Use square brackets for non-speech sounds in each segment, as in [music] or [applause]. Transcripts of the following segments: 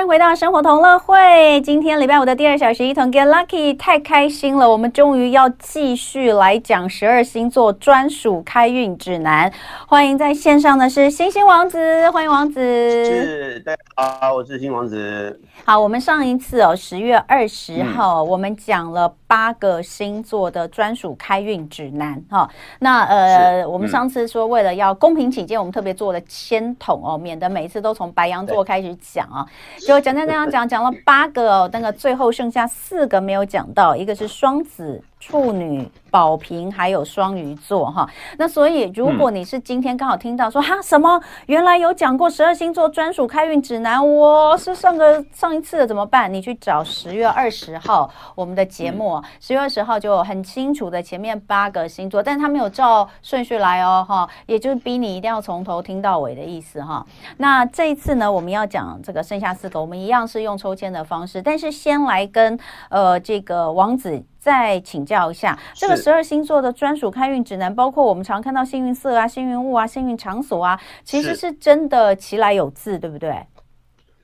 欢迎回到生活同乐会。今天礼拜五的第二小时，一同 Get Lucky，太开心了！我们终于要继续来讲十二星座专属开运指南。欢迎在线上的是星星王子，欢迎王子。是，大家好，我是星王子。好，我们上一次哦，十月二十号，嗯、我们讲了八个星座的专属开运指南。哈，那呃，我们上次说为了要公平起见，我们特别做了签筒哦，免得每一次都从白羊座开始讲啊。就讲讲讲讲讲了八个哦，那个最后剩下四个没有讲到，一个是双子。处女、宝瓶还有双鱼座哈，那所以如果你是今天刚好听到说哈什么，原来有讲过十二星座专属开运指南，我是上个上一次的怎么办？你去找十月二十号我们的节目，十月二十号就很清楚的前面八个星座，但是他没有照顺序来哦哈，也就是逼你一定要从头听到尾的意思哈。那这一次呢，我们要讲这个剩下四个，我们一样是用抽签的方式，但是先来跟呃这个王子。再请教一下，这个十二星座的专属开运指南，包括我们常看到幸运色啊、幸运物啊、幸运场所啊，其实是真的其来有自，对不对？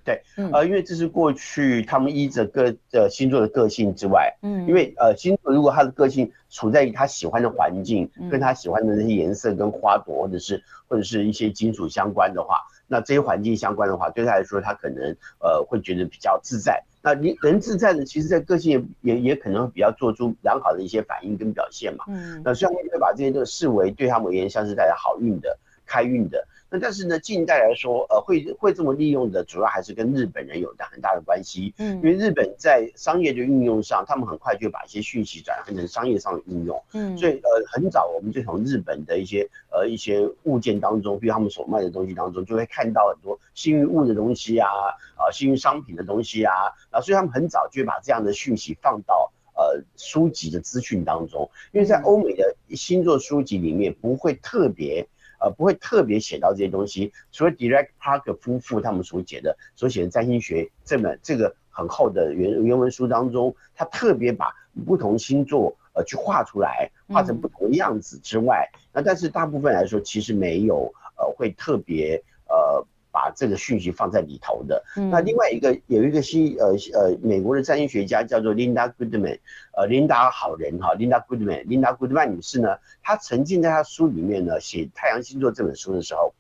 对，呃，因为这是过去他们依着各呃星座的个性之外，嗯，因为呃，星座如果他的个性处在于他喜欢的环境，跟他喜欢的那些颜色、跟花朵，或者是或者是一些金属相关的话，那这些环境相关的话，对他来说，他可能呃会觉得比较自在。那你人自在的，其实，在个性也也也可能比较做出良好的一些反应跟表现嘛。嗯，那虽然我们会把这些都视为对他们而言像是带来好运的、开运的。那但是呢，近代来说，呃，会会这么利用的，主要还是跟日本人有着很大的关系。嗯，因为日本在商业的运用上，他们很快就把一些讯息转换成商业上的运用。嗯，所以呃，很早我们就从日本的一些呃一些物件当中，比如他们所卖的东西当中，就会看到很多幸运物的东西啊，啊、呃，幸运商品的东西啊，啊，所以他们很早就把这样的讯息放到呃书籍的资讯当中，因为在欧美的星座书籍里面不会特别。呃，不会特别写到这些东西，除了 Direct Parker 夫妇他们所写的、所写的占星学这本这个很厚的原原文书当中，他特别把不同星座呃去画出来，画成不同的样子之外，那、嗯、但是大部分来说其实没有呃会特别呃。把这个讯息放在里头的。那另外一个有一个新呃呃美国的占星学家叫做 Linda Goodman，呃琳达好人哈，Linda Goodman，Linda Goodman 女士呢，她曾经在她书里面呢写太阳星座这本书的时候。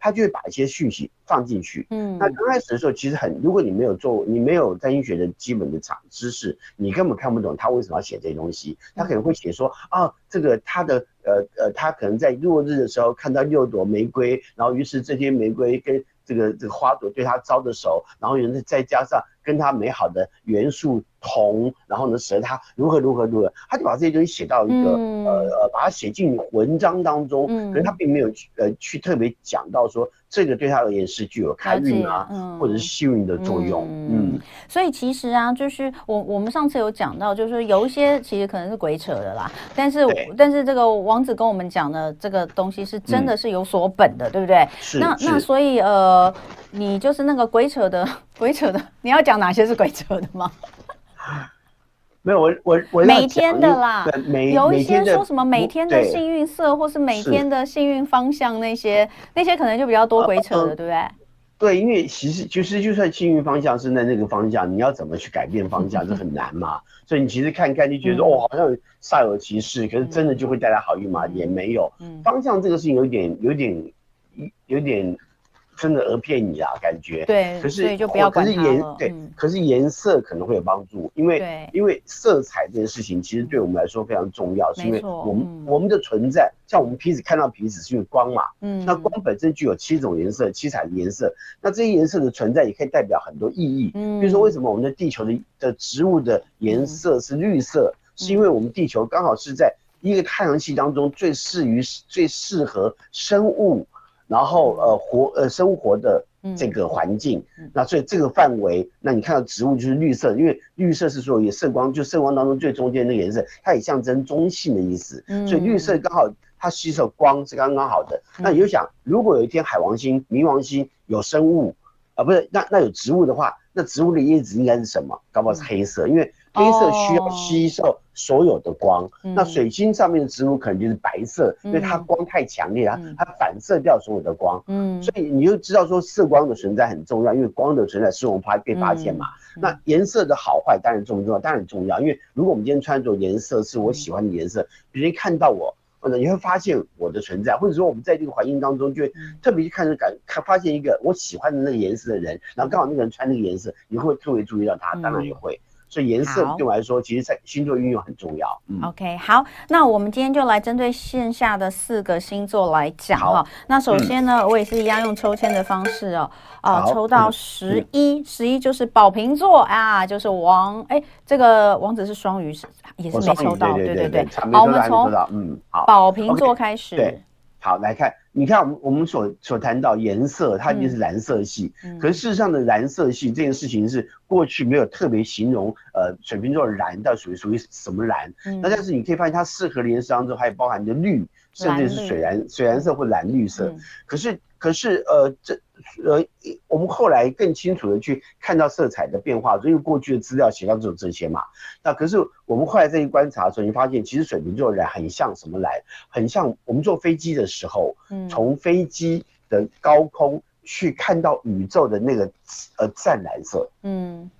他就会把一些讯息放进去。嗯，那刚开始的时候，其实很，如果你没有做，你没有占星学的基本的常知识，你根本看不懂他为什么要写这些东西。他可能会写说，啊，这个他的呃呃，他可能在落日的时候看到六朵玫瑰，然后于是这些玫瑰跟这个这个花朵对他招的手，然后有人再加上跟他美好的元素。同，然后呢，使得他如何如何如何，他就把这些东西写到一个、嗯、呃呃，把它写进文章当中，嗯、可是他并没有去呃去特别讲到说这个对他而言是具有开运啊，嗯、或者是幸运的作用。嗯，嗯所以其实啊，就是我我们上次有讲到，就是有一些其实可能是鬼扯的啦，但是对但是这个王子跟我们讲的这个东西是真的是有所本的，嗯、对不对？是那那所以呃，你就是那个鬼扯的鬼扯的，你要讲哪些是鬼扯的吗？[laughs] 没有我我我每天的啦，有一些说什么每天的幸运色，或是每天的幸运方向，那些那些可能就比较多鬼扯的，对不对？对，因为其实其实就算幸运方向是在那个方向，你要怎么去改变方向，[laughs] 这很难嘛。所以你其实看看就觉得哦，好像煞有其事，可是真的就会带来好运吗？也没有。方向这个事情有点有点有点。真的讹骗你啊，感觉对，可是所以就不要管它了。可是颜对，嗯、可是颜色可能会有帮助，因为对因为色彩这件事情其实对我们来说非常重要，嗯、是因为我们、嗯、我们的存在，像我们鼻子看到皮子是因为光嘛，嗯，那光本身具有七种颜色，七彩的颜色，那这些颜色的存在也可以代表很多意义，嗯，比如说为什么我们的地球的的植物的颜色是绿色，嗯、是因为我们地球刚好是在一个太阳系当中最适于最适合生物。然后呃活呃生活的这个环境，嗯、那所以这个范围，那你看到植物就是绿色，因为绿色是说也色光，就色光当中最中间那个颜色，它也象征中性的意思，嗯、所以绿色刚好它吸收光是刚刚好的。嗯、那你就想，如果有一天海王星、冥王星有生物啊、呃，不是那那有植物的话，那植物的叶子应该是什么？搞不好是黑色，嗯、因为。黑色需要吸收所有的光，哦、那水晶上面的植物可能就是白色，嗯、因为它光太强烈了，嗯、它反射掉所有的光。嗯，所以你就知道说色光的存在很重要，因为光的存在是我们怕被发现嘛。嗯、那颜色的好坏当然重不重要？当然重要，因为如果我们今天穿着颜色是我喜欢的颜色，别人看到我。或者你会发现我的存在，或者说我们在这个环境当中，就会特别去看着感看发现一个我喜欢的那个颜色的人，然后刚好那个人穿那个颜色，你会特别注意到他，当然也会。所以颜色对我来说，其实在星座运用很重要。嗯、OK，好，那我们今天就来针对线下的四个星座来讲哈。好那首先呢，嗯、我也是一样用抽签的方式哦，啊好，抽到十一、嗯，十一就是宝瓶座啊，就是王，哎，这个王子是双鱼，是也是没抽到，对对对。好，我们从嗯，好，宝瓶座开始。好，来看，你看我们我们所所谈到颜色，它一定是蓝色系。嗯、可是事实上的蓝色系这件事情是过去没有特别形容，呃，水瓶座的蓝到底属于属于什么蓝？嗯、那但是你可以发现它适合的颜色当中还有包含的绿，甚至是水蓝、绿水蓝色或蓝绿色。嗯、可是。可是，呃，这，呃，我们后来更清楚的去看到色彩的变化，因为过去的资料写到只有这些嘛。那可是我们后来再去观察的时候，你发现其实水瓶座的蓝很像什么蓝？很像我们坐飞机的时候，嗯，从飞机的高空去看到宇宙的那个，呃，湛蓝色，嗯。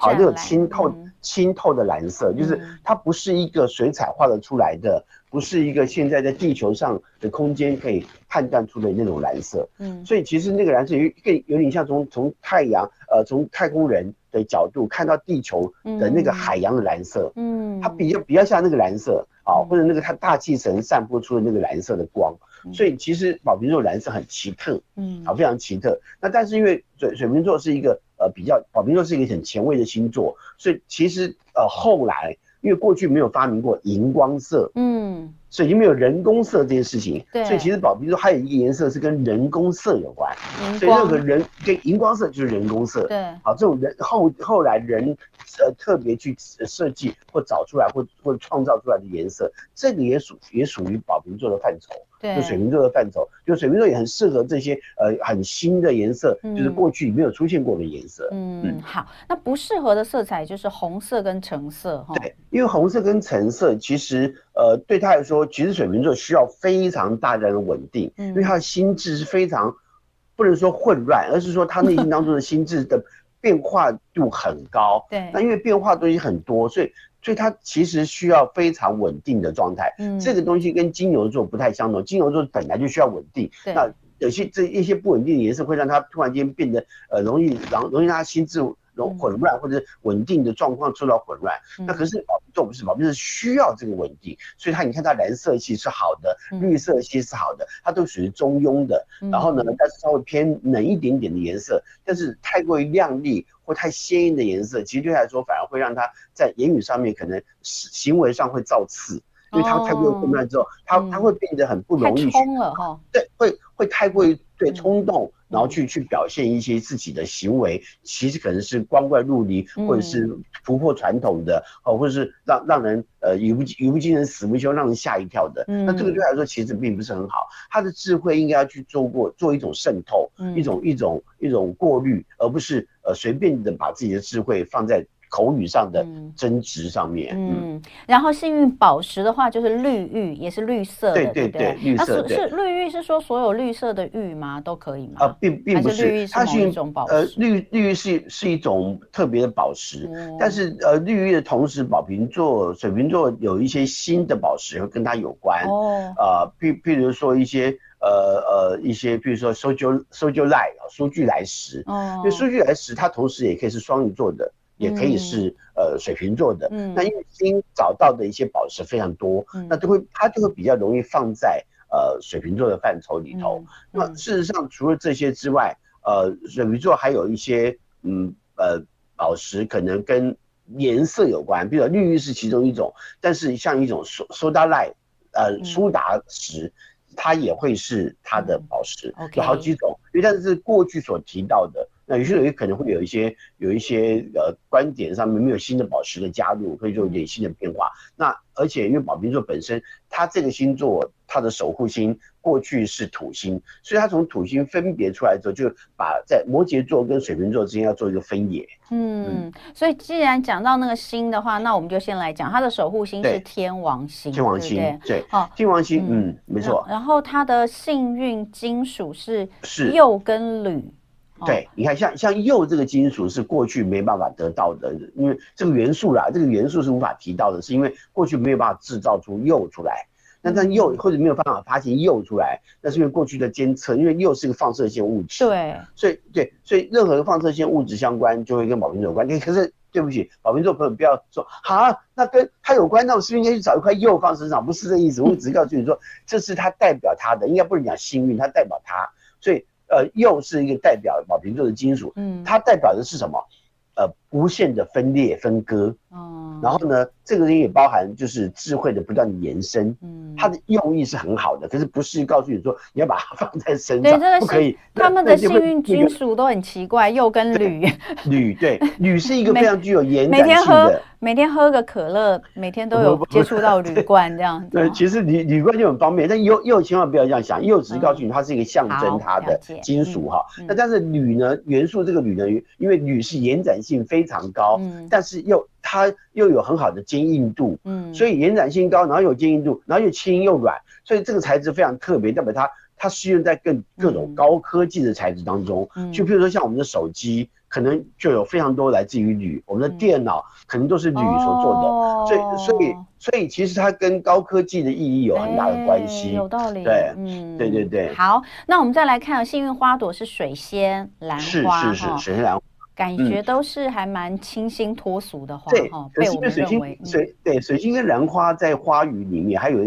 好，那种清透、清透的蓝色，就是它不是一个水彩画的出来的，不是一个现在在地球上的空间可以判断出的那种蓝色。嗯，所以其实那个蓝色有更有点像从从太阳，呃，从太空人的角度看到地球的那个海洋的蓝色。嗯，它比较比较像那个蓝色啊，或者那个它大气层散播出的那个蓝色的光。所以其实宝瓶座蓝色很奇特，嗯，好，非常奇特。那但是因为水水瓶座是一个。呃，比较宝瓶座是一个很前卫的星座，所以其实呃后来，因为过去没有发明过荧光色，嗯，所以就没有人工色这件事情，对，所以其实宝瓶座还有一个颜色是跟人工色有关，所以任何人跟荧光色就是人工色，对，好，这种人后后来人呃特别去设计或找出来或或创造出来的颜色，这个也属也属于宝瓶座的范畴。对，就水瓶座的范畴，就水瓶座也很适合这些呃很新的颜色，嗯、就是过去没有出现过的颜色。嗯，嗯好，那不适合的色彩就是红色跟橙色哈。对，因为红色跟橙色其实呃对他来说，其实水瓶座需要非常大量的稳定，嗯、因为他的心智是非常不能说混乱，而是说他内心当中的心智的变化度很高。对，那因为变化东西很多，所以。所以它其实需要非常稳定的状态，嗯，这个东西跟金牛座不太相同。金牛座本来就需要稳定，对那有些这一些不稳定的颜色会让它突然间变得呃容易，然后容易让它心智容混乱或者稳定的状况受到混乱。嗯、那可是宝瓶座不是，宝瓶是需要这个稳定，所以它你看它蓝色系是好的，嗯、绿色系是好的，它都属于中庸的。嗯、然后呢，但是稍微偏冷一点点的颜色，但是太过于亮丽。或太鲜艳的颜色，其实对他来说反而会让他在言语上面可能行为上会造次，因为他太过于混乱之后，他他会变得很不容易去，冲了哈，对，会会太过于对冲动。然后去去表现一些自己的行为，其实可能是光怪陆离，或者是突破传统的，哦，或者是让让人呃语不语不惊人死不休，让人吓一跳的。那这个对他来说其实并不是很好。他的智慧应该要去做过做一种渗透，一种一种一种过滤，而不是呃随便的把自己的智慧放在。口语上的争执上面，嗯，然后幸运宝石的话就是绿玉，也是绿色的，对对对，绿色是是绿玉，是说所有绿色的玉吗？都可以吗？啊，并并不是，它是一种宝石。呃，绿绿玉是是一种特别的宝石，但是呃，绿玉的同时，宝瓶座、水瓶座有一些新的宝石会跟它有关哦。啊，譬譬如说一些呃呃一些，比如说 Sojolite Sojolite 苏俱来时，哦，因为苏俱来时它同时也可以是双鱼座的。也可以是呃水瓶座的，嗯，那因为新找到的一些宝石非常多，嗯，那就会它就会比较容易放在呃水瓶座的范畴里头。那事实上除了这些之外，呃水瓶座还有一些嗯呃宝石可能跟颜色有关，比如说绿玉是其中一种，但是像一种苏苏打赖呃苏打石，它也会是它的宝石，有好几种，因为但是过去所提到的。那有些人可能会有一些有一些呃观点上面没有新的宝石的加入，会做一点新的变化。那而且因为宝瓶座本身，它这个星座它的守护星过去是土星，所以它从土星分别出来之后，就把在摩羯座跟水瓶座之间要做一个分野。嗯，嗯，所以既然讲到那个星的话，那我们就先来讲它的守护星是天王星。天王星，对，对，哦，天王星，嗯，嗯，没错。然后它的幸运金属是是铀跟铝。对，你看，像像铀这个金属是过去没办法得到的，因为这个元素啦，这个元素是无法提到的，是因为过去没有办法制造出铀出来。那但铀或者没有办法发现铀出来，那是因为过去的监测，因为铀是个放射性物质。对，所以对，所以任何放射性物质相关就会跟宝瓶座有关。可是对不起，宝瓶座朋友不要说好，那跟它有关，那我是不是应该去找一块铀放身上？不是这意思，我只是告诉你说，这是它代表它的，应该不能讲幸运，它代表它，所以。呃，铀是一个代表宝瓶座的金属，嗯，它代表的是什么？呃，无限的分裂分割，哦，然后呢，这个东也包含就是智慧的不断的延伸，嗯，它的用意是很好的，可是不是告诉你说你要把它放在身上，不可以。他们的幸运金属都很奇怪，铀跟铝，铝对，[laughs] 铝是一个非常具有延展性的。每天喝每天喝个可乐，每天都有接触到铝罐这样子。对，其实铝铝罐就很方便，但铀铀千万不要这样想，铀只是告诉你它是一个象征它的金属哈。那但是铝呢，元素这个铝呢，因为铝是延展性非常高，但是又它又有很好的坚硬度，嗯，所以延展性高，然后有坚硬度，然后又轻又软，所以这个材质非常特别，代表它它适用在更各种高科技的材质当中，就比如说像我们的手机。可能就有非常多来自于铝，我们的电脑可能都是铝所做的，嗯、所以所以所以其实它跟高科技的意义有很大的关系，有道理。对，嗯，对对对。好，那我们再来看幸运花朵是水仙兰花，是是是水仙兰花，感觉都是还蛮清新脱俗的花哈。被我们认为水对水晶跟兰花在花语里面还有。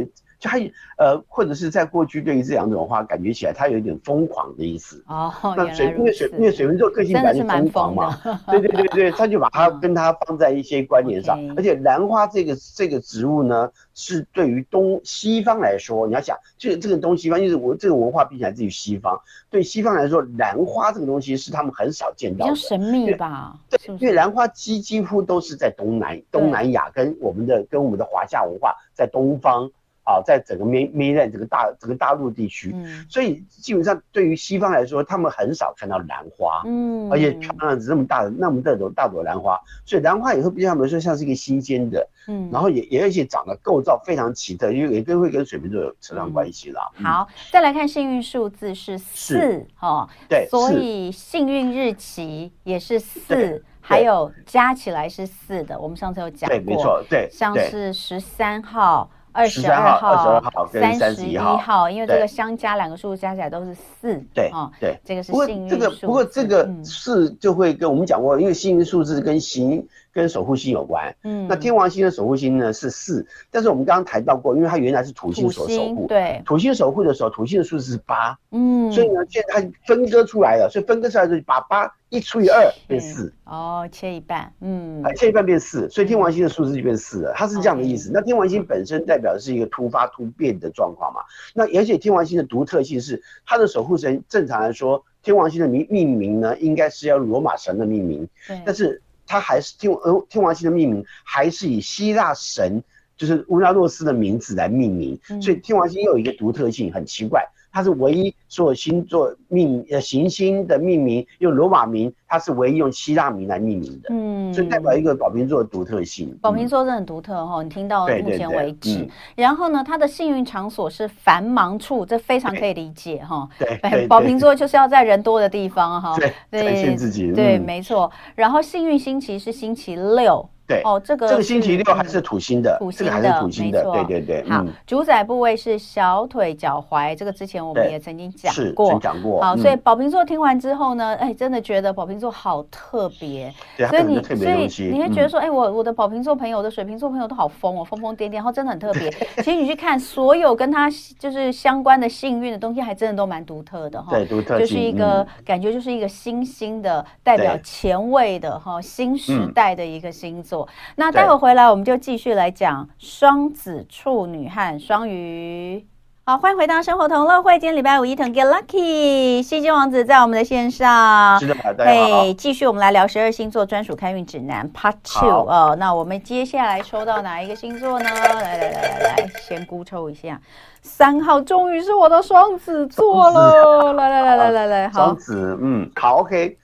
就它呃，或者是在过去对于这两种花，感觉起来它有一点疯狂的意思。哦，那水因为水因为水瓶座个性本来就疯狂嘛，对对对对，他就把它跟它放在一些观点上。而且兰花这个这个植物呢，是对于东西方来说，你要想，这个这个东西方，就是我这个文化毕竟来自于西方，对西方来说，兰花这个东西是他们很少见到的，比较神秘吧？对，因为兰花几几乎都是在东南东南亚，跟我们的跟我们的华夏文化在东方。啊，在整个缅缅甸这个大整个大陆地区，嗯，所以基本上对于西方来说，他们很少看到兰花，嗯，而且漂亮这么大的那么大朵大朵兰花，所以兰花也会比较来说像是一个新鲜的，嗯，然后也也而且长得构造非常奇特，因为也跟会跟水瓶座有扯上关系啦。嗯。嗯、好，再来看幸运数字是四，哦，对，所以幸运日期也是四，还有加起来是四的，我们上次有讲过，对，没错，对，像是十三号。二十二号、二十二号跟三十一号，因为这个相加两个数字加起来都是四。对，哦，对，这个是幸运数字。不过这个，不过这个四就会跟我们讲过，因为幸运数字跟行跟守护星有关。嗯，那天王星的守护星呢是四，但是我们刚刚谈到过，因为它原来是土星所守护。对，土星守护的时候，土星的数字是八。嗯，所以呢，现在它分割出来了，所以分割出来就把八。一除以二变四哦，切一半，嗯，切一半变四，所以天王星的数字就变四了，它是这样的意思。那天王星本身代表的是一个突发突变的状况嘛？那而且天王星的独特性是它的守护神，正常来说，天王星的命命名呢，应该是要罗马神的命名，对，但是它还是天呃天王星的命名还是以希腊神就是乌拉诺斯的名字来命名，嗯，所以天王星又有一个独特性，很奇怪。它是唯一所有星座命呃行星的命名用罗马名，它是唯一用希腊名来命名的，嗯，所以代表一个宝瓶座的独特性。宝瓶座是很独特哈，你听到目前为止。然后呢，它的幸运场所是繁忙处，这非常可以理解哈。对，宝瓶座就是要在人多的地方哈。对，展现自己。对，没错。然后幸运星期是星期六。对哦，这个这个星期六还是土星的，土星的，这个还是土星的，对对对。好，主宰部位是小腿、脚踝，这个之前我们也曾经讲过，讲过。好，所以宝瓶座听完之后呢，哎，真的觉得宝瓶座好特别，所以你所以你会觉得说，哎，我我的宝瓶座朋友的水瓶座朋友都好疯哦，疯疯癫癫，然后真的很特别。其实你去看所有跟他就是相关的幸运的东西，还真的都蛮独特的哈，对，独特，就是一个感觉，就是一个新兴的代表前卫的哈新时代的一个星座。那待会回来，我们就继续来讲双子、处女和双鱼。好，欢迎回到生活同乐会。今天礼拜五，伊藤 get lucky，希金王子在我们的线上。是的，大家好。继续我们来聊十二星座专属开运指南 Part Two 哦。那我们接下来抽到哪一个星座呢？来来来来来，先估抽一下。三号终于是我的双子座了。[laughs] 来来来来来来，好。双子，嗯，好，OK。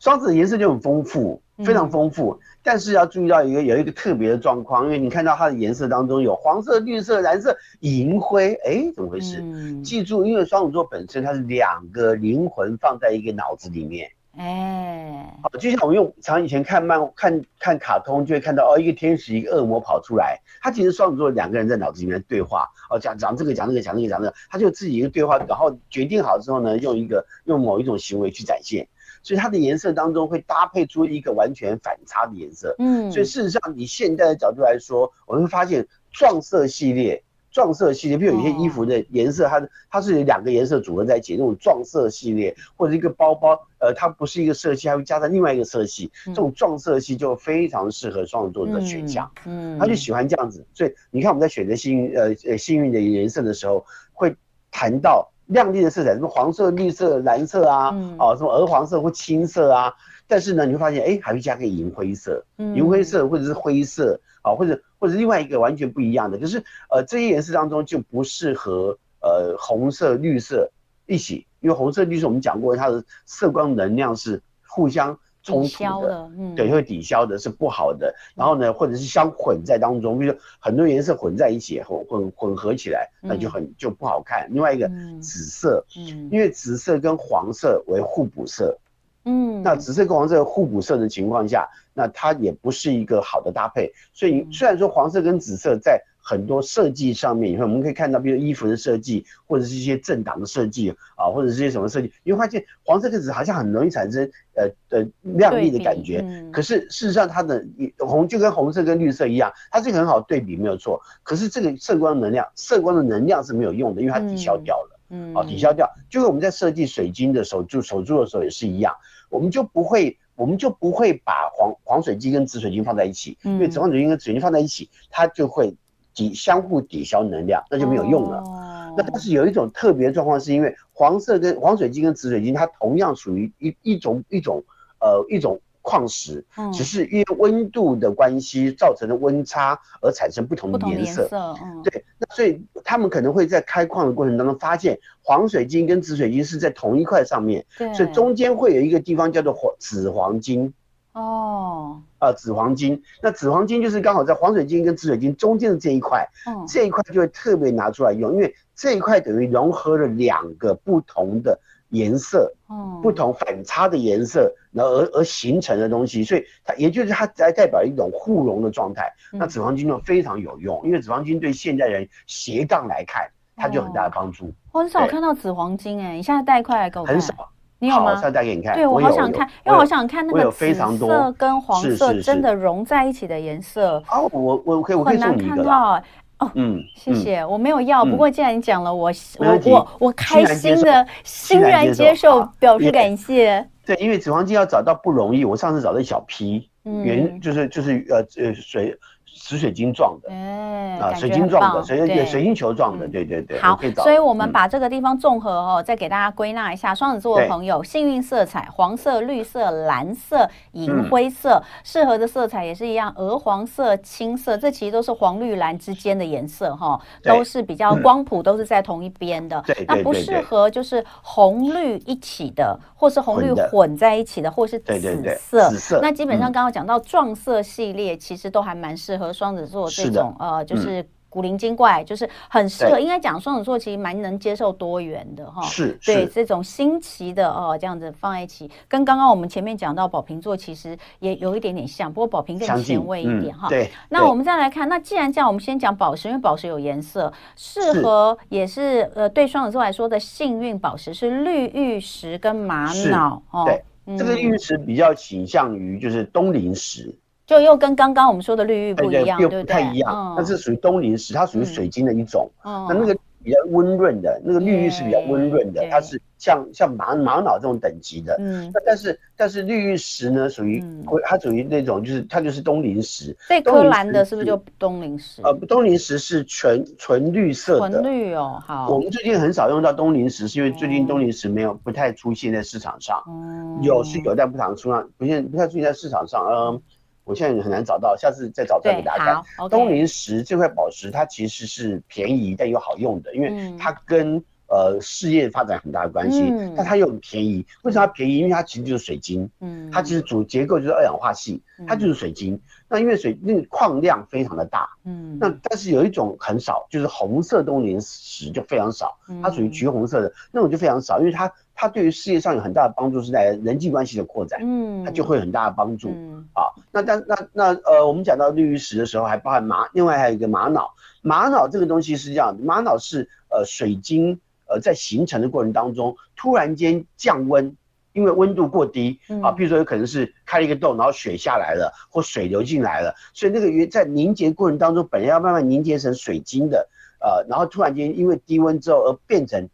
双子颜色就很丰富，非常丰富。嗯但是要注意到一个有一个特别的状况，因为你看到它的颜色当中有黄色、绿色、蓝色、银灰，哎，怎么回事？嗯、记住，因为双子座本身它是两个灵魂放在一个脑子里面，哎，好，就像我们用常以前看漫看看卡通就会看到哦，一个天使一个恶魔跑出来，他其实双子座两个人在脑子里面对话，哦，讲讲这个讲那个讲那个讲那个，他就自己一个对话，然后决定好之后呢，用一个用某一种行为去展现。所以它的颜色当中会搭配出一个完全反差的颜色，嗯，所以事实上以现在的角度来说，我们会发现撞色系列，撞色系列，比如有些衣服的颜色，它它是两个颜色组合在一起，那种撞色系列，或者一个包包，呃，它不是一个色系，它会加上另外一个色系，这种撞色系就非常适合双子座的选项，嗯，他就喜欢这样子，所以你看我们在选择幸运，呃呃幸运的颜色的时候，会谈到。亮丽的色彩，什么黄色、绿色、蓝色啊，嗯、啊，什么鹅黄色或青色啊，但是呢，你会发现，哎，还会加个银灰色，银、嗯、灰色或者是灰色啊，或者或者另外一个完全不一样的，可是呃，这些颜色当中就不适合呃红色、绿色一起，因为红色、绿色我们讲过，它的色光能量是互相。冲突的，嗯，对，会抵消的是不好的。然后呢，或者是相混在当中，比如说很多颜色混在一起，混混混合起来，那就很就不好看。另外一个紫色，嗯，因为紫色跟黄色为互补色，嗯，那紫色跟黄色互补色的情况下，那它也不是一个好的搭配。所以虽然说黄色跟紫色在很多设计上面，你看我们可以看到，比如衣服的设计，或者是一些政党的设计啊，或者是一些什么设计，你会发现黄色跟紫好像很容易产生呃呃亮丽的感觉。嗯、可是事实上，它的红就跟红色跟绿色一样，它是一个很好对比，没有错。可是这个色光能量，色光的能量是没有用的，因为它抵消掉了。嗯，啊，抵消掉，就跟我们在设计水晶的手珠手珠的时候也是一样，我们就不会，我们就不会把黄黄水晶跟紫水晶放在一起，因为紫黄水晶跟紫水晶放在一起，它就会。抵相互抵消能量，那就没有用了。Oh. 那但是有一种特别状况，是因为黄色跟黄水晶跟紫水晶，它同样属于一一种一种呃一种矿石，oh. 只是因为温度的关系造成的温差而产生不同的颜色。Oh. 对，那所以他们可能会在开矿的过程当中发现，黄水晶跟紫水晶是在同一块上面，所以中间会有一个地方叫做黄紫黄晶。哦，啊、呃，紫黄金，那紫黄金就是刚好在黄水晶跟紫水晶中间的这一块，哦、这一块就会特别拿出来用，因为这一块等于融合了两个不同的颜色，哦，不同反差的颜色，然后而而形成的东西，所以它也就是它在代表一种互融的状态。嗯、那紫黄金就非常有用，因为紫黄金对现代人斜杠来看，它就很大的帮助。我很少看到紫黄金哎，你现在带一块来给我看。很少。你有吗？我再给你看。对，我好想看，因为我想看那个紫色跟黄色真的融在一起的颜色。哦，我我可以，我可以送你一个。很难看到哦，嗯，谢谢，我没有要。不过既然你讲了，我我我我开心的欣然接受，表示感谢。对，因为紫黄金要找到不容易，我上次找了一小批，原就是就是呃呃水。紫水晶状的，哎，啊，水晶状的，水晶球状的，对对对。好，所以我们把这个地方综合哦，再给大家归纳一下，双子座的朋友幸运色彩：黄色、绿色、蓝色、银灰色。适合的色彩也是一样，鹅黄色、青色，这其实都是黄绿蓝之间的颜色哈，都是比较光谱，都是在同一边的。对，那不适合就是红绿一起的，或是红绿混在一起的，或是紫色。紫色。那基本上刚刚讲到撞色系列，其实都还蛮适合。双子座这种呃，就是古灵精怪，嗯、就是很适合。应该讲双子座其实蛮能接受多元的哈。是，对是这种新奇的哦，这样子放在一起，跟刚刚我们前面讲到宝瓶座其实也有一点点像，不过宝瓶更前卫一点哈、嗯。对。那我们再来看，那既然这样，我们先讲宝石，因为宝石有颜色，适合也是，是呃，对双子座来说的幸运宝石是绿玉石跟玛瑙哦。对，嗯、这个绿玉石比较倾向于就是东陵石。就又跟刚刚我们说的绿玉不一样，对，对，对，不太一样。那是属于东林石，它属于水晶的一种。嗯、那那个比较温润的，那个绿玉是比较温润的，它是像像玛玛瑙这种等级的。嗯，那但是但是绿玉石呢，属于它属于那种就是它就是东林石。这颗蓝的是不是就东林石？呃，东林石是纯纯绿色的。纯绿哦，好。我们最近很少用到东林石，是因为最近东林石没有不太出现在市场上。嗯，有是有，但不常出现，不现不太出现在市场上。嗯。我现在很难找到，下次再找出来给大家看。Okay、东林石这块宝石，它其实是便宜但又好用的，因为它跟、嗯、呃事业发展很大的关系。嗯、但它又很便宜，为什么它便宜？因为它其实就是水晶。嗯，它其实主结构就是二氧化矽，它就是水晶。嗯、那因为水那个矿量非常的大。嗯，那但是有一种很少，就是红色东林石就非常少，它属于橘红色的那种就非常少，因为它。它对于事业上有很大的帮助，是在人际关系的扩展，嗯，它就会有很大的帮助，嗯，啊，那但那那呃，我们讲到绿玉石的时候，还包含玛，另外还有一个玛瑙，玛瑙这个东西是这样，玛瑙是呃水晶呃在形成的过程当中突然间降温，因为温度过低，啊，比如说有可能是开了一个洞，然后水下来了，或水流进来了，所以那个鱼在凝结过程当中，本来要慢慢凝结成水晶的，呃，然后突然间因为低温之后而变成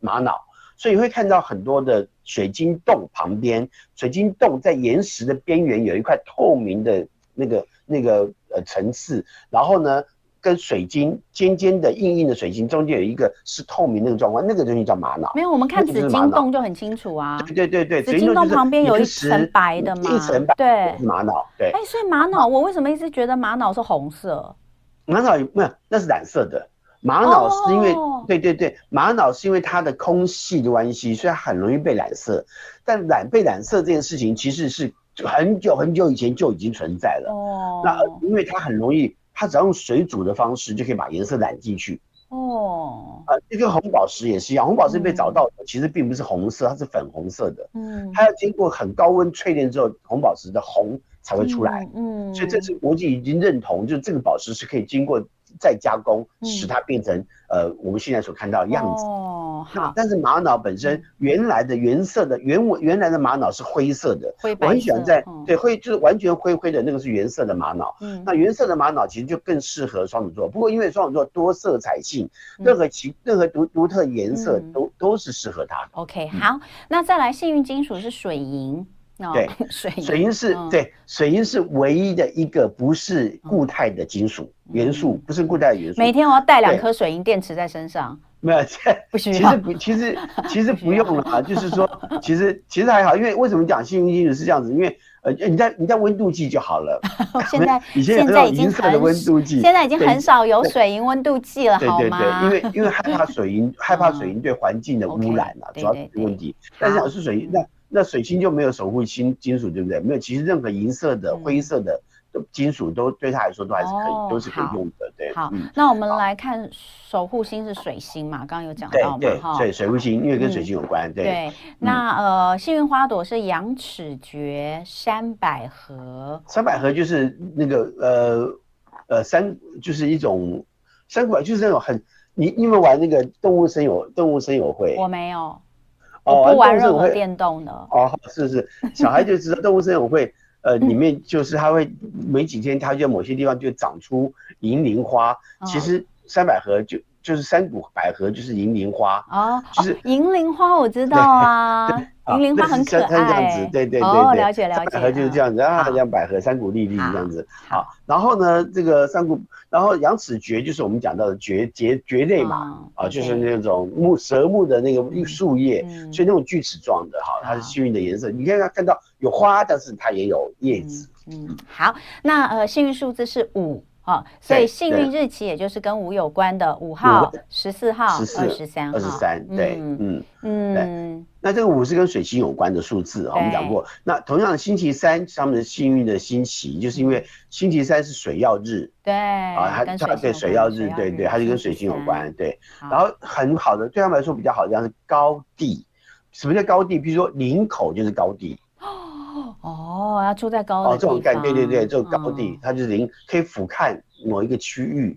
玛瑙。所以会看到很多的水晶洞旁边，水晶洞在岩石的边缘有一块透明的那个那个呃层次，然后呢，跟水晶尖尖的硬硬的水晶中间有一个是透明那个状况，那个东西叫玛瑙。没有，我们看紫晶洞就很清楚啊。对对对对，紫晶洞旁边有一层白的嘛，一层白，对，玛瑙。对，哎，所以玛瑙，我为什么一直觉得玛瑙是红色？玛瑙没有，那是染色的。玛瑙是因为，oh. 对对对，玛瑙是因为它的空隙的关系，所以它很容易被染色。但染被染色这件事情，其实是很久很久以前就已经存在了。哦。Oh. 那因为它很容易，它只要用水煮的方式就可以把颜色染进去。哦。啊，这个红宝石也是一样，红宝石被找到的其实并不是红色，它是粉红色的。嗯。它要经过很高温淬炼之后，红宝石的红才会出来。嗯。嗯，所以这次国际已经认同，就这个宝石是可以经过。再加工，使它变成、嗯、呃我们现在所看到的样子。哦，好。但是玛瑙本身原来的原色的原原来的玛瑙是灰色的，灰白色。我很喜欢在、嗯、对灰就是完全灰灰的那个是原色的玛瑙。嗯。那原色的玛瑙其实就更适合双子座，不过因为双子座多色彩性，任何其任何独独特颜色都、嗯、都是适合它的。OK，好，那再来幸运金属是水银。对，[laughs] 水水银是对，水银是唯一的一个不是固态的金属元素，不是固态的元素。每天我要带两颗水银电池在身上。[laughs] 没有，不需要。其实不，其实 [laughs] 其实不用了啊。就是说，其实其实还好，因为为什么讲幸运金属是这样子？因为呃，你在你在温度计就好了。现在现在已经很温度计，现在已经很少有水银温度计了，好吗？对对对，因为因为害怕水银，害怕水银对环境的污染啊，主要是问题。但是要是水银那。那水星就没有守护金金属，对不对？没有，其实任何银色的、灰色的金属都对他来说都还是可以，都是可以用的。对，好，那我们来看守护星是水星嘛？刚刚有讲到嘛？对对，水护星因为跟水星有关。对，那呃，幸运花朵是羊齿蕨、山百合。山百合就是那个呃呃山，就是一种山百合，就是那种很你你有没有玩那个动物森友动物森友会？我没有。我不玩任何电动的。哦，是是，小孩就知道动物森友会，呃，里面 [laughs] 就是它会没几天，它就某些地方就长出银铃花。其实三百合就就是山谷百合，就是银铃花啊，就是银铃花我知道啊，银铃花很可爱，这样子，对对对对，了解了解，百合就是这样子啊，像百合山谷丽丽这样子。好，然后呢，这个山谷。然后羊齿蕨就是我们讲到的蕨蕨蕨类嘛，啊，就是那种木蛇木的那个树叶，所以那种锯齿状的哈，它是幸运的颜色。你看它看到有花，但是它也有叶子。嗯，好，那呃幸运数字是五啊，所以幸运日期也就是跟五有关的五号、十四号、二十三号、二十三，对，嗯嗯。那这个五是跟水星有关的数字啊，我们讲过。那同样的星期三他们的幸运的星期，就是因为星期三是水曜日，对啊，它它对水曜日，对对，它就跟水星有关，对。然后很好的，对他们来说比较好的，像是高地。什么叫高地？比如说林口就是高地。哦，要住在高。哦，这种概念，对对对，这种高地，它就是零，可以俯瞰某一个区域。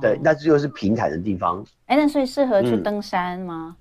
对，那这就是平坦的地方。哎，那所以适合去登山吗？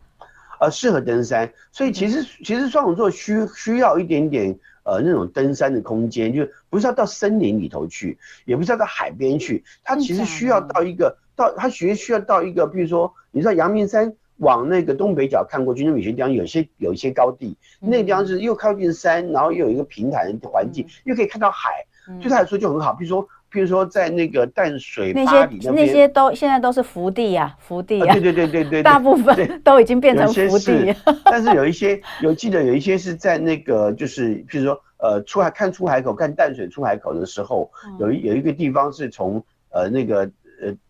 呃，适合登山，所以其实其实双子座需需要一点点呃那种登山的空间，就不是要到森林里头去，也不是要到海边去，它其实需要到一个到它学需要到一个，比如说你知道阳明山往那个东北角看过去，那有些地方有些有一些高地，嗯、那个地方是又靠近山，然后又有一个平坦的环境，嗯、又可以看到海，对、嗯、他来说就很好。比如说。比如说，在那个淡水那些那些都现在都是福地啊，福地啊，对对对对 [laughs] 对，大部分都已经变成福地。但是有一些有记得有一些是在那个就是，比如说呃出海看出海口看淡水出海口的时候，有一有一个地方是从呃那个呃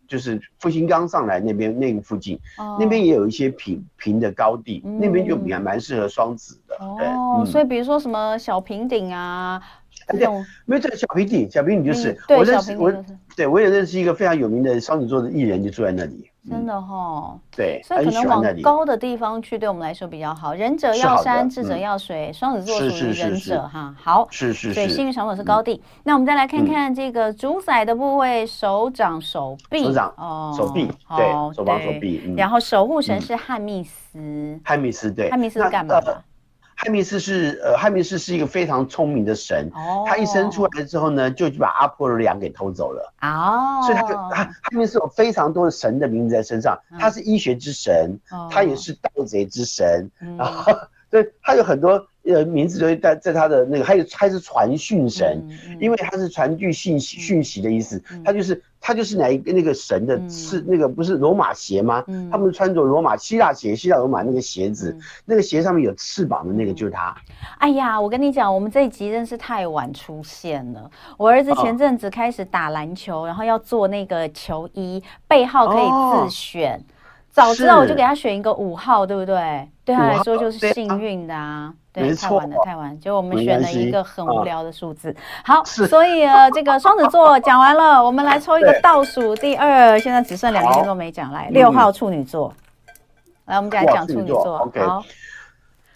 就是复兴刚上来那边那个附近，那边也有一些平平的高地，那边就比较蛮适合双子的。哦，所以比如说什么小平顶啊。对，没有这个小平顶，小平顶就是、嗯、我认识我，对我也认识一个非常有名的双子座的艺人，就住在那里。真的哈、哦，对，所以可能往高的地方去，对我们来说比较好。仁者要山，智者要水，双子座属于仁者哈。好，是是是。所以幸运场所是高地。嗯、那我们再来看看这个主宰的部位：手掌、手臂。手掌哦，手臂对，手掌、手臂。嗯、然后守护神是汉密斯。汉密斯对，汉密斯是干嘛的？汉密斯是呃，汉密斯是一个非常聪明的神。哦。他一生出来之后呢，就把阿波罗两给偷走了。哦。所以他就他汉密斯有非常多的神的名字在身上。他是医学之神，他也是盗贼之神。然后，[laughs] 对，他有很多呃名字，就在在他的那个，还有他是传讯神，因为他是传递讯息讯息的意思。他就是。他就是哪一个那个神的是那个不是罗马鞋吗？嗯、他们穿着罗马希腊鞋，希腊罗马那个鞋子，嗯、那个鞋上面有翅膀的那个就是他。哎呀，我跟你讲，我们这一集真是太晚出现了。我儿子前阵子开始打篮球，哦、然后要做那个球衣背号可以自选，哦、早知道我就给他选一个五号，对不对？对他来说就是幸运的啊。对，太晚了，太晚。就我们选了一个很无聊的数字。好，所以呃，这个双子座讲完了，我们来抽一个倒数第二。现在只剩两个星座没讲，来六号处女座。来，我们再来讲处女座。OK，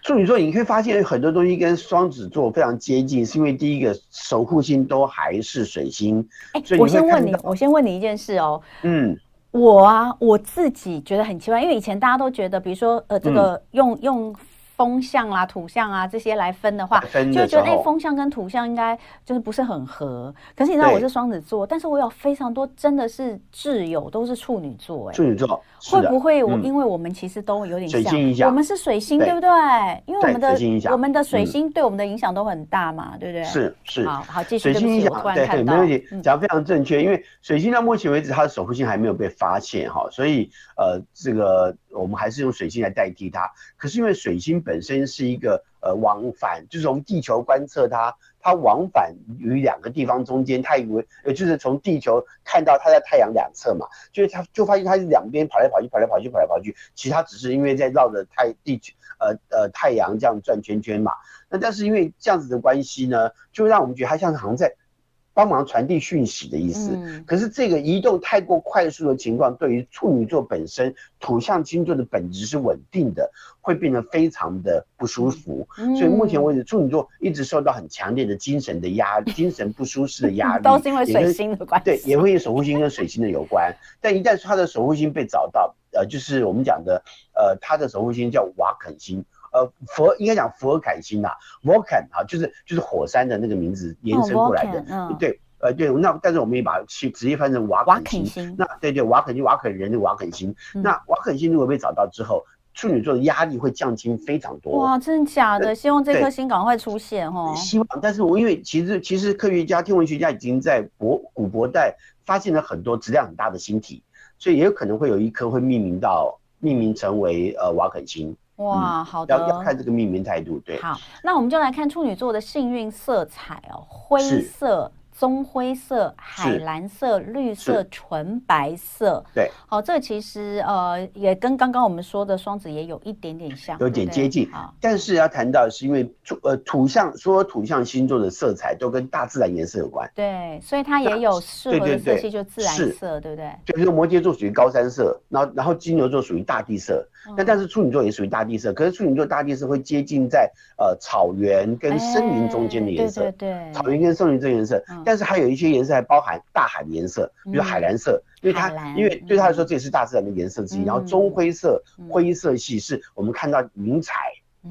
处女座，你会发现很多东西跟双子座非常接近，是因为第一个守护星都还是水星。哎，我先问你，我先问你一件事哦。嗯，我啊，我自己觉得很奇怪，因为以前大家都觉得，比如说呃，这个用用。风象啦、土象啊这些来分的话，分的就觉得哎，风象跟土象应该就是不是很合。可是你知道我是双子座，但是我有非常多真的是挚友都是处女座，哎，处女座会不会我、嗯、因为我们其实都有点像，我们是水星对，不对？因为我们的我们的水星对我们的影响都很大嘛，嗯、对不对？是是，好好继续。水星影响对对没问题，讲得非常正确。嗯、因为水星到目前为止它的守护星还没有被发现哈，所以呃这个。我们还是用水星来代替它，可是因为水星本本身是一个呃往返，就是从地球观测它，它往返于两个地方中间，它以为呃就是从地球看到它在太阳两侧嘛，就是它就发现它是两边跑来跑去，跑来跑去，跑来跑去，其他只是因为在绕着太地球呃呃太阳这样转圈圈嘛，那但是因为这样子的关系呢，就让我们觉得它像是好像在。帮忙传递讯息的意思，嗯、可是这个移动太过快速的情况，对于处女座本身土象星座的本质是稳定的，会变得非常的不舒服。嗯、所以目前为止，处女座一直受到很强烈的精神的压，[laughs] 精神不舒适的压力，都是因为水星的关系。对，也会有守护星跟水星的有关。但一旦他的守护星被找到，呃，就是我们讲的，呃，他的守护星叫瓦肯星。呃，佛应该讲佛尔坎星呐，Vulcan 啊，就是就是火山的那个名字延伸过来的，哦嗯、对，呃对，那但是我们也把它去直接翻成瓦肯星，肯星那对对，瓦肯星，瓦肯人的瓦肯星，嗯、那瓦肯星如果被找到之后，处女座的压力会降轻非常多。哇，真的假的？希望这颗星赶快出现哦。希望，但是我因为其实其实科学家、天文学家已经在博古博带发现了很多质量很大的星体，所以也有可能会有一颗会命名到命名成为呃瓦肯星。哇，好的，要要看这个命名态度，对。好，那我们就来看处女座的幸运色彩哦，灰色。棕灰色、海蓝色、绿色、纯白色，对，好，这其实呃也跟刚刚我们说的双子也有一点点像，有点接近。啊，但是要谈到是因为土呃土象，所有土象星座的色彩都跟大自然颜色有关，对，所以它也有适合的色系，就自然色，对不对？就比如摩羯座属于高山色，然后然后金牛座属于大地色，那但是处女座也属于大地色，可是处女座大地色会接近在呃草原跟森林中间的颜色，对对，草原跟森林这颜色。但是还有一些颜色还包含大海的颜色，比如海蓝色，因为它因为对他来说这也是大自然的颜色之一。然后棕灰色、灰色系是我们看到云彩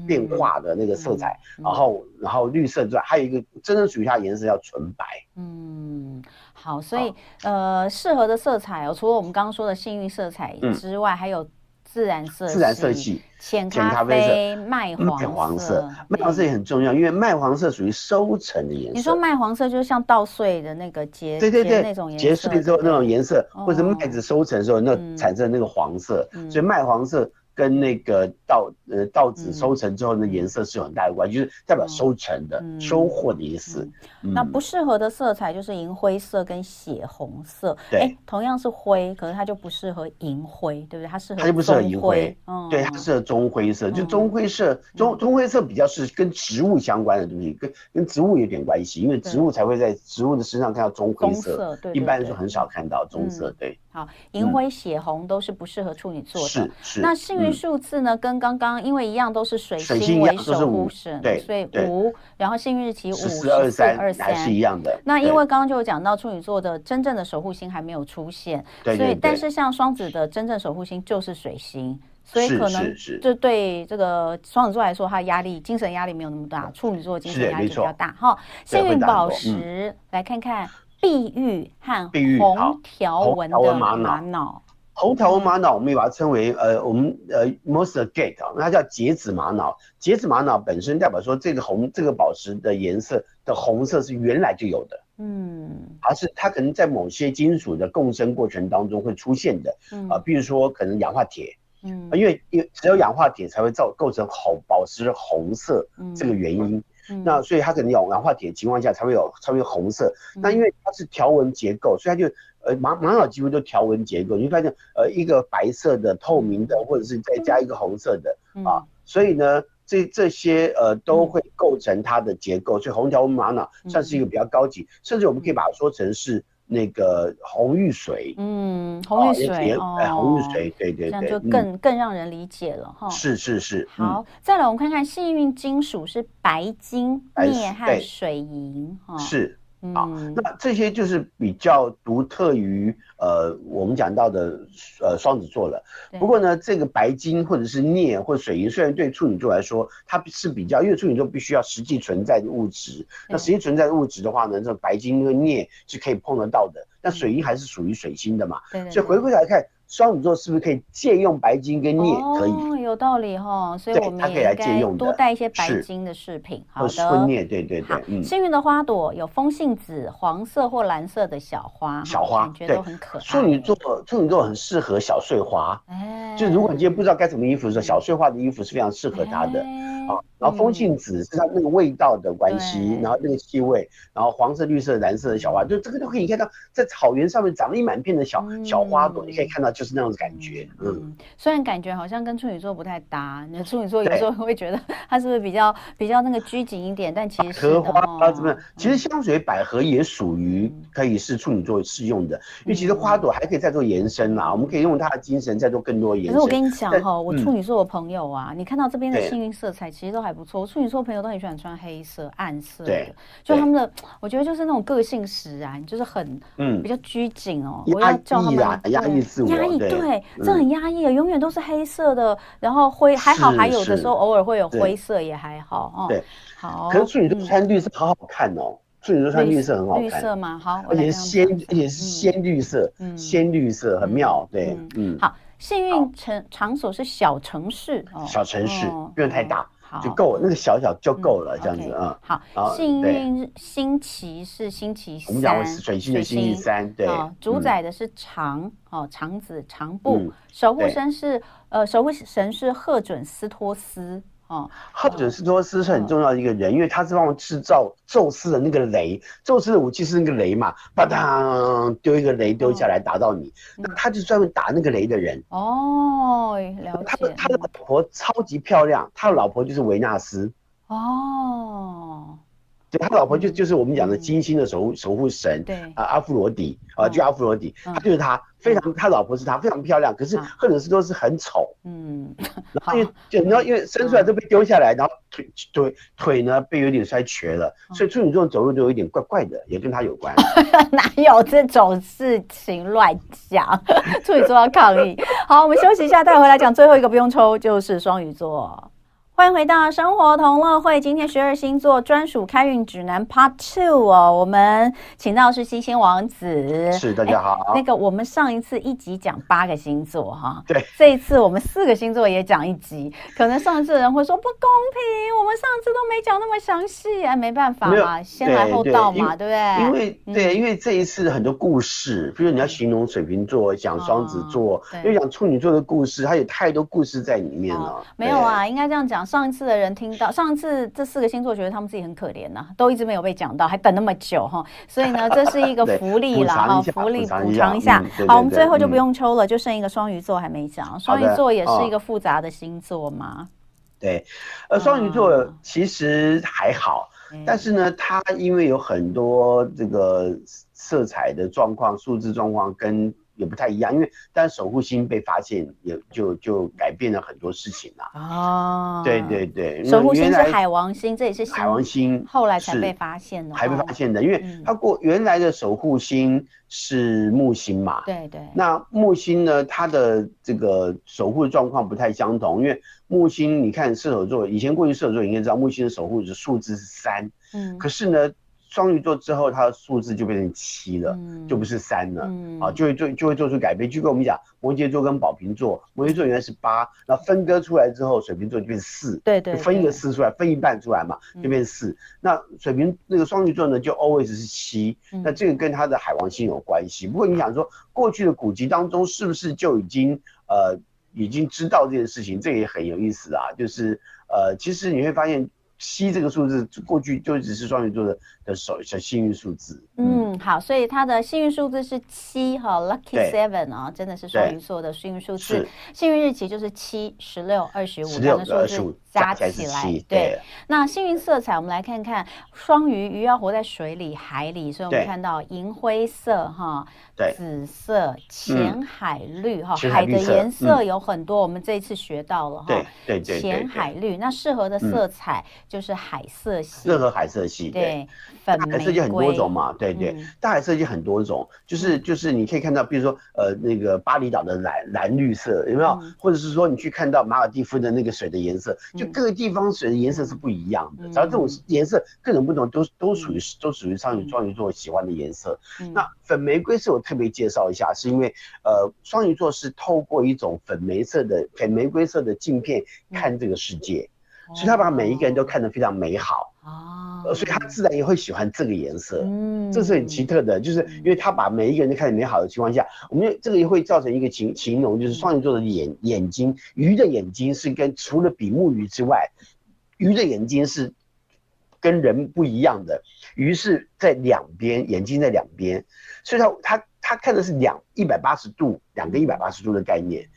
变化的那个色彩，嗯、然后然后绿色之外，还有一个真正属于它的颜色叫纯白。嗯，好，所以、哦、呃，适合的色彩哦，除了我们刚刚说的幸运色彩之外，嗯、还有。自然色，自然色系，浅咖啡、麦黄色，麦黄色也很重要，因为麦黄色属于收成的颜色。你说麦黄色就是像稻穗的那个结，对对对，那种颜色，结穗之后那种颜色，或者麦子收成的时候那产生那个黄色，所以麦黄色。跟那个稻呃稻子收成之后的颜色是有很大的关系，就是代表收成的收获的意思。那不适合的色彩就是银灰色跟血红色。对，同样是灰，可是它就不适合银灰，对不对？它适合它就不适合银灰。嗯，对，它适合棕灰色，就棕灰色棕棕灰色比较是跟植物相关的东西，跟跟植物有点关系，因为植物才会在植物的身上看到棕灰色，一般来说很少看到棕色。对。好，银灰、血红都是不适合处女座的。是是。那幸运数字呢？跟刚刚因为一样都是水星为守护神，对，所以五。然后幸运日期五十四二三二三是一样的。那因为刚刚就有讲到处女座的真正的守护星还没有出现，所以但是像双子的真正守护星就是水星，所以可能就对这个双子座来说，他压力精神压力没有那么大。处女座精神压力比较大。哈，幸运宝石来看看。碧玉和红条纹的玛瑙，红条纹玛瑙，我们也把它称为呃，我们呃，most agate 啊，它叫节子玛瑙。节子玛瑙本身代表说，这个红这个宝石的颜色的红色是原来就有的，嗯，而是它可能在某些金属的共生过程当中会出现的，啊，比如说可能氧化铁，嗯，因为因为只有氧化铁才会造构成红宝石红色这个原因。那所以它可能有氧化铁的情况下才会有才会有红色。那因为它是条纹结构，所以它就呃玛玛瑙几乎都条纹结构。你会发现呃一个白色的透明的，或者是再加一个红色的啊，所以呢这这些呃都会构成它的结构。所以红条纹玛瑙算是一个比较高级，甚至我们可以把它说成是。那个红玉髓，嗯，红玉髓，哎，红玉髓，对对对，这样就更更让人理解了哈。是是是。好，再来我们看看幸运金属是白金、镍和水银哈。是。好，那这些就是比较独特于呃我们讲到的呃双子座了。不过呢，这个白金或者是镍或水银，虽然对处女座来说它是比较，因为处女座必须要实际存在的物质。那实际存在的物质的话呢，这白金跟镍是可以碰得到的。那水银还是属于水星的嘛？所以回过来看。双子座是不是可以借用白金跟镍？可以，哦，有道理哈，所以我们也应该多带一些白金的饰品。好的，婚镍，对对对。嗯，幸运的花朵有风信子、黄色或蓝色的小花，小花感觉都很可爱。处女座，处女座很适合小碎花。哎，就如果你今天不知道该怎么衣服的时候，小碎花的衣服是非常适合它的。然后风信子是它那个味道的关系，然后那个气味，然后黄色、绿色、蓝色的小花，就这个都可以看到，在草原上面长了一满片的小小花朵，你可以看到就是那样子感觉。嗯，虽然感觉好像跟处女座不太搭，那处女座有时候会觉得 [laughs] 它是不是比较比较那个拘谨一点，但其实荷花啊怎么样？其实香水百合也属于可以是处女座适用的，因为其实花朵还可以再做延伸啦，我们可以用它的精神再做更多延伸。可是我跟你讲哈，我处女座的朋友啊，你看到这边的幸运色彩其实都还。不错，处女座朋友都很喜欢穿黑色、暗色的，对，就他们的，我觉得就是那种个性使然，就是很，嗯，比较拘谨哦。我要叫他们压抑自我，压抑，对，这很压抑的，永远都是黑色的，然后灰还好，还有的时候偶尔会有灰色也还好哦。对，好。可是处女座穿绿色好好看哦，处女座穿绿色很好看，绿色嘛？好，而且是鲜，而且是鲜绿色，嗯，鲜绿色很妙，对，嗯。好，幸运城场所是小城市哦，小城市不用太大。就够了，那个小小就够了，这样子啊。好，幸运星期是星期三，我们讲水星的星期三，对，主宰的是长哦，长子长布，守护神是呃，守护神是赫准斯托斯。哦，赫准斯托斯是很重要的一个人，因为他是帮我制造宙斯的那个雷，宙斯的武器是那个雷嘛，啪嗒丢一个雷丢下来打到你，那他就专门打那个雷的人。哦，了解。他的他的老婆超级漂亮，他的老婆就是维纳斯。哦。对，他老婆就就是我们讲的金星的守护守护神，对。啊，阿芙罗狄啊，就阿芙罗狄，他就是他非常，他老婆是他非常漂亮，可是赫准斯都是很丑，嗯，然后因为就你知道，因为生出来都被丢下来，然后腿腿腿呢被有点摔瘸了，所以处女座走路都有一点怪怪的，也跟他有关。[laughs] 哪有这种事情乱讲？[laughs] 处女座要抗议。好，我们休息一下，待会回来讲最后一个不用抽，就是双鱼座。欢迎回到生活同乐会，今天十二星座专属开运指南 Part Two 哦，我们请到是星星王子，是大家好。那个我们上一次一集讲八个星座哈，对，这一次我们四个星座也讲一集，可能上次的人会说不公平，我们上次都没讲那么详细，哎，没办法嘛，先来后到嘛，对不对？因为对，因为这一次很多故事，比如你要形容水瓶座，讲双子座，又讲处女座的故事，它有太多故事在里面了。没有啊，应该这样讲。上一次的人听到，上一次这四个星座觉得他们自己很可怜呐、啊，都一直没有被讲到，还等那么久哈，所以呢，这是一个 [laughs] 福利啦哈，福利补偿一下。好，我们最后就不用抽了，嗯、就剩一个双鱼座还没讲。双鱼座也是一个复杂的星座嘛。对，呃，双鱼座其实还好，嗯、但是呢，它因为有很多这个色彩的状况、数字状况跟。也不太一样，因为但守护星被发现，也就就改变了很多事情了。哦，对对对，守护星是海王星，这也是海王星，后来才被发现的，还被发现的，因为它过原来的守护星是木星嘛。对对。那木星呢，它的这个守护的状况不太相同，因为木星，你看射手座，以前过去射手座应该知道，木星的守护的数字是三。嗯。可是呢。双鱼座之后，它的数字就变成七了，嗯、就不是三了，嗯、啊，就会做就会做出改变。就跟我们讲，摩羯座跟宝瓶座，摩羯座原来是八，那分割出来之后，水瓶座就变四，对对，分一个四出来，分一半出来嘛，就变四。嗯、那水瓶那个双鱼座呢，就 always 是七，嗯、那这个跟它的海王星有关系。不过你想说，过去的古籍当中是不是就已经呃已经知道这件事情？这也很有意思啊，就是呃，其实你会发现。七这个数字过去就只是双鱼座的的首小幸运数字。嗯，好，所以它的幸运数字是七哈，Lucky Seven 啊，真的是双鱼座的幸运数字。幸运日期就是七、十六、二十五，十六个数字加起来。对，那幸运色彩我们来看看，双鱼鱼要活在水里、海里，所以我们看到银灰色哈，紫色、浅海绿哈，海的颜色有很多，我们这一次学到了哈。对对对，浅海绿，那适合的色彩。就是海色系，任何海色系，对，粉海色系很多种嘛，对对，大海色系很多种，就是就是你可以看到，比如说呃那个巴厘岛的蓝蓝绿色有没有？或者是说你去看到马尔蒂夫的那个水的颜色，就各个地方水的颜色是不一样的，只要这种颜色各种不同，都都属于都属于双鱼双鱼座喜欢的颜色。那粉玫瑰是我特别介绍一下，是因为呃双鱼座是透过一种粉玫色的粉玫瑰色的镜片看这个世界。所以他把每一个人都看得非常美好哦，所以他自然也会喜欢这个颜色，嗯，这是很奇特的，就是因为他把每一个人都看得美好的情况下，我们这个也会造成一个形形容，就是双鱼座的眼眼睛，鱼的眼睛是跟除了比目鱼之外，鱼的眼睛是跟人不一样的，鱼是在两边，眼睛在两边，所以他他他看的是两一百八十度，两个一百八十度的概念。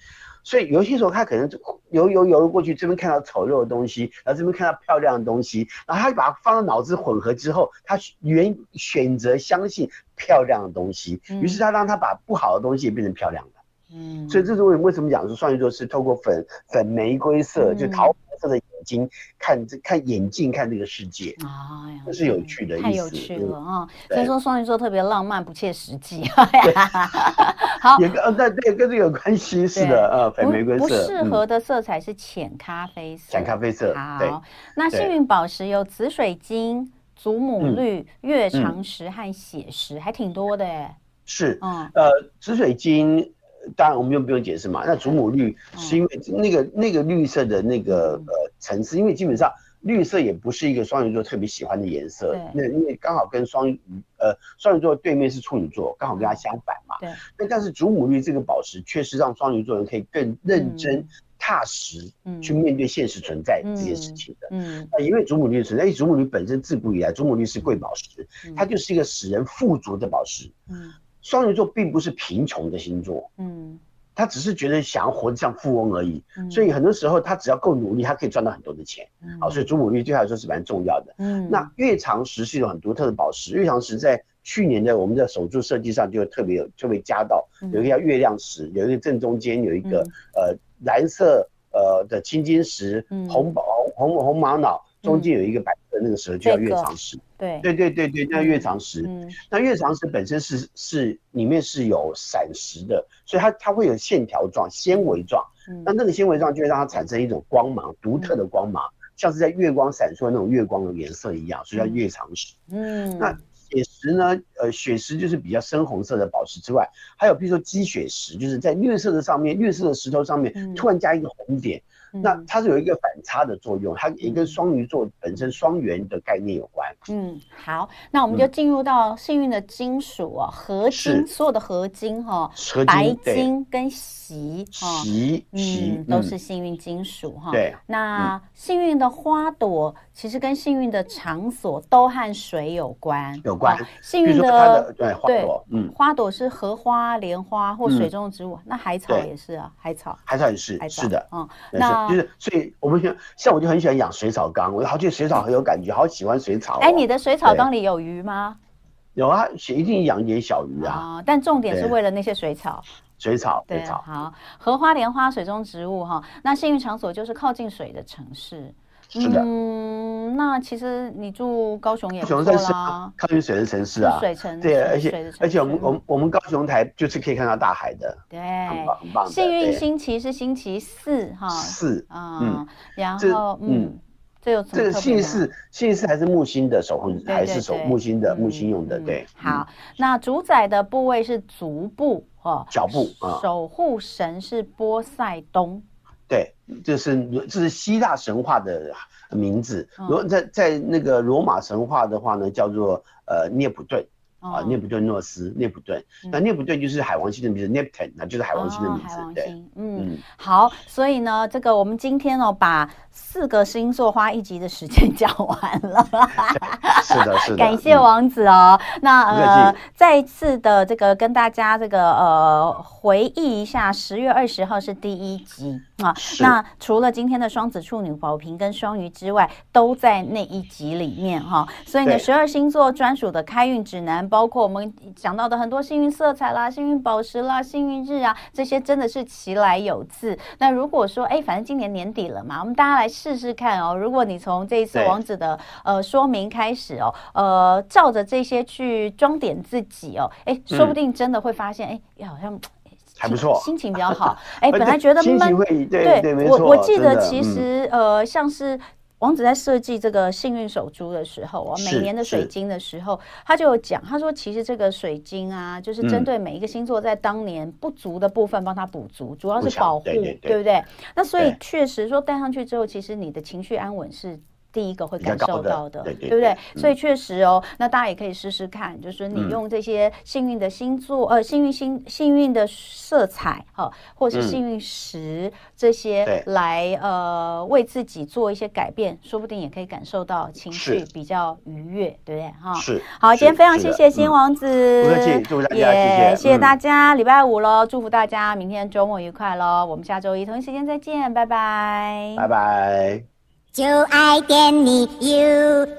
所以有些时候他可能游游游过去，这边看到丑陋的东西，然后这边看到漂亮的东西，然后他就把它放到脑子混合之后，他原选择相信漂亮的东西，于是他让他把不好的东西也变成漂亮的。嗯，所以这是为为什么讲说双鱼座是透过粉粉玫瑰色，就桃红色的眼睛看这看眼镜看这个世界啊，这是有趣的，太有趣了啊！所以说双鱼座特别浪漫不切实际。[laughs] 好，[laughs] 也跟呃对对跟这个有关系，是的呃粉玫瑰色。不适合的色彩是浅咖啡色。浅咖啡色。好，那幸运宝石有紫水晶、祖母绿、月长石和血石，还挺多的哎。是，嗯呃紫水晶。当然，我们就不用解释嘛。那祖母绿是因为那个那个绿色的那个呃层次，因为基本上绿色也不是一个双鱼座特别喜欢的颜色。那因为刚好跟双鱼呃双鱼座对面是处女座，刚好跟它相反嘛。对。那但是祖母绿这个宝石确实让双鱼座人可以更认真踏实去面对现实存在这件事情的。嗯。那因为祖母绿的存在，因为祖母绿本身自古以来，祖母绿是贵宝石，它就是一个使人富足的宝石。嗯。双鱼座并不是贫穷的星座，嗯，他只是觉得想要活得像富翁而已，嗯，所以很多时候他只要够努力，他可以赚到很多的钱，嗯，好，所以祖母绿对他来说是蛮重要的，嗯，那月长石是一种很独特的宝石，月长石在去年的我们的手柱设计上就特别有特别加到，有一个叫月亮石，有一个正中间有一个呃蓝色呃的青金石，红宝红红玛瑙，中间有一个白色那个石就叫月长石。对对对对对，那月长石，嗯，那月长石本身是是里面是有闪石的，所以它它会有线条状、纤维状，嗯，那那个纤维状就会让它产生一种光芒，独特的光芒，像是在月光闪烁的那种月光的颜色一样，所以叫月长石。嗯，那雪石呢？呃，雪石就是比较深红色的宝石之外，还有比如说积雪石，就是在绿色的上面，绿色的石头上面突然加一个红点。那它是有一个反差的作用，它也跟双鱼座本身双元的概念有关。嗯，好，那我们就进入到幸运的金属哦，合金，所有的合金哈，白金跟锡哈，锡嗯，都是幸运金属哈。对，那幸运的花朵其实跟幸运的场所都和水有关，有关。幸运的对花朵，嗯，花朵是荷花、莲花或水中的植物，那海草也是啊，海草，海草也是，是的，嗯，那。就是，所以我们像像我就很喜欢养水草缸，我好觉得水草很有感觉，好喜欢水草。哎，你的水草缸里有鱼吗？有啊，一定养一点小鱼啊。但重点是为了那些水草。水草，水草，好，荷花、莲花、水中植物哈。那幸运场所就是靠近水的城市。是的。嗯，那其实你住高雄也不错啦，靠近水的城市啊，水城。对，而且而且我们我们我们高雄台就是可以看到大海的，对，很棒很棒。幸运星期是星期四哈，四嗯，然后嗯，这有这个幸运四幸运四还是木星的守护，还是守木星的木星用的，对。好，那主宰的部位是足部哦，脚部啊，守护神是波塞冬。对，就是这是希腊神话的名字。罗在在那个罗马神话的话呢，叫做呃涅普顿啊，涅普顿诺斯，涅普顿。那涅普顿就是海王星的名字，Neptune，那就是海王星的名字。对，嗯，好，所以呢，这个我们今天哦，把四个星座花一集的时间讲完了。[laughs] 是的，是的。感谢王子哦。那呃，再次的这个跟大家这个呃回忆一下，十月二十号是第一集。啊，那除了今天的双子、处女、宝瓶跟双鱼之外，都在那一集里面哈。所以呢，十二星座专属的开运指南，包括我们讲到的很多幸运色彩啦、幸运宝石啦、幸运日啊，这些真的是其来有自。那如果说，哎，反正今年年底了嘛，我们大家来试试看哦。如果你从这一次王子的呃说明开始哦，呃，照着这些去装点自己哦，哎，说不定真的会发现，哎，也好像。还不错，心情比较好。哎，本来觉得闷，对。我我记得其实呃，像是王子在设计这个幸运手珠的时候啊，每年的水晶的时候，他就有讲，他说其实这个水晶啊，就是针对每一个星座在当年不足的部分帮他补足，主要是保护，对不对？那所以确实说戴上去之后，其实你的情绪安稳是。第一个会感受到的，对不对？所以确实哦，那大家也可以试试看，就是你用这些幸运的星座，呃，幸运星、幸运的色彩，哈，或是幸运石这些来，呃，为自己做一些改变，说不定也可以感受到情绪比较愉悦，对不对？哈，是。好，今天非常谢谢新王子，不客气，祝大家谢谢，谢谢大家，礼拜五喽，祝福大家明天周末愉快喽，我们下周一同一时间再见，拜拜，拜拜。就爱点你 UFO。